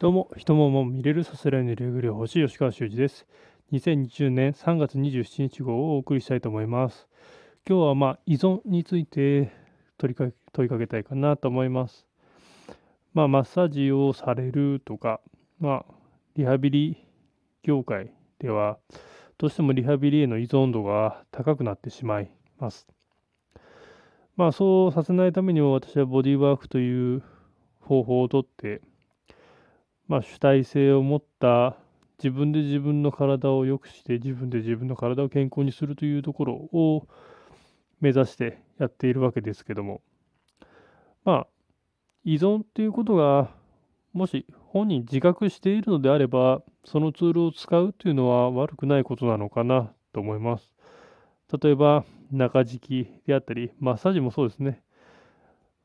どうも、人もも見れるさせられるレグレ星吉川修司です。2020年3月27日号をお送りしたいと思います。今日はまあ依存について問いか問いかけたいかなと思います。まあマッサージをされるとか、まあリハビリ業界ではどうしてもリハビリへの依存度が高くなってしまいます。まあそうさせないためにも私はボディーワークという方法をとってまあ、主体性を持った自分で自分の体を良くして自分で自分の体を健康にするというところを目指してやっているわけですけども。まあ依存っていうことがもし本人自覚しているのであればそのツールを使うというのは悪くないことなのかなと思います。例えば中敷きであったりマッサージもそうですね。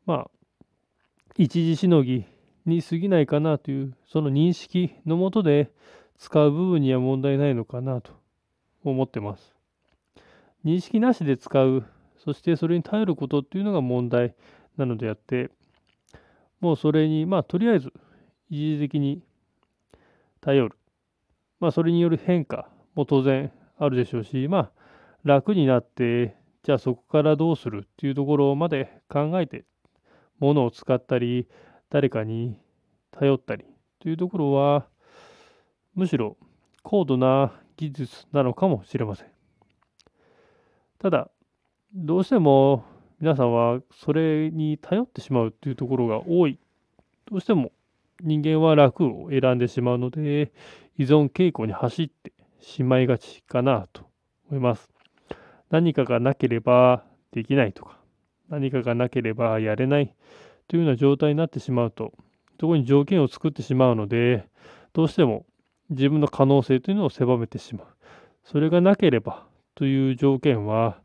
まあ一時しのぎに過ぎないかなというその認識のもとで使う部分には問題ないのかなと思ってます。認識なしで使う、そしてそれに頼ることっていうのが問題なのであって、もうそれに、まあとりあえず一時的に頼る。まあそれによる変化も当然あるでしょうし、まあ楽になって、じゃあそこからどうするっていうところまで考えて、ものを使ったり、誰かに頼ったりというところは、むしろ高度な技術なのかもしれません。ただ、どうしても皆さんはそれに頼ってしまうというところが多い。どうしても人間は楽を選んでしまうので、依存傾向に走ってしまいがちかなと思います。何かがなければできないとか、何かがなければやれないというような状態になってしまうと、そこに条件を作ってしまうので、どうしても自分の可能性というのを狭めてしまう。それがなければという条件は、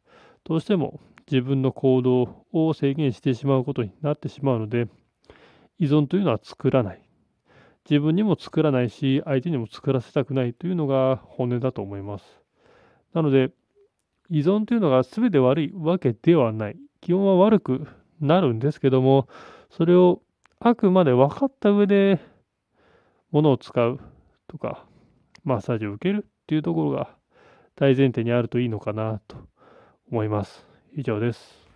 どうしても自分の行動を制限してしまうことになってしまうので、依存というのは作らない。自分にも作らないし、相手にも作らせたくないというのが本音だと思います。なので、依存というのが全て悪いわけではない。基本は悪くなるんですけども、それをあくまで分かった上で、ものを使うとか、マッサージを受けるっていうところが大前提にあるといいのかなと思います。以上です。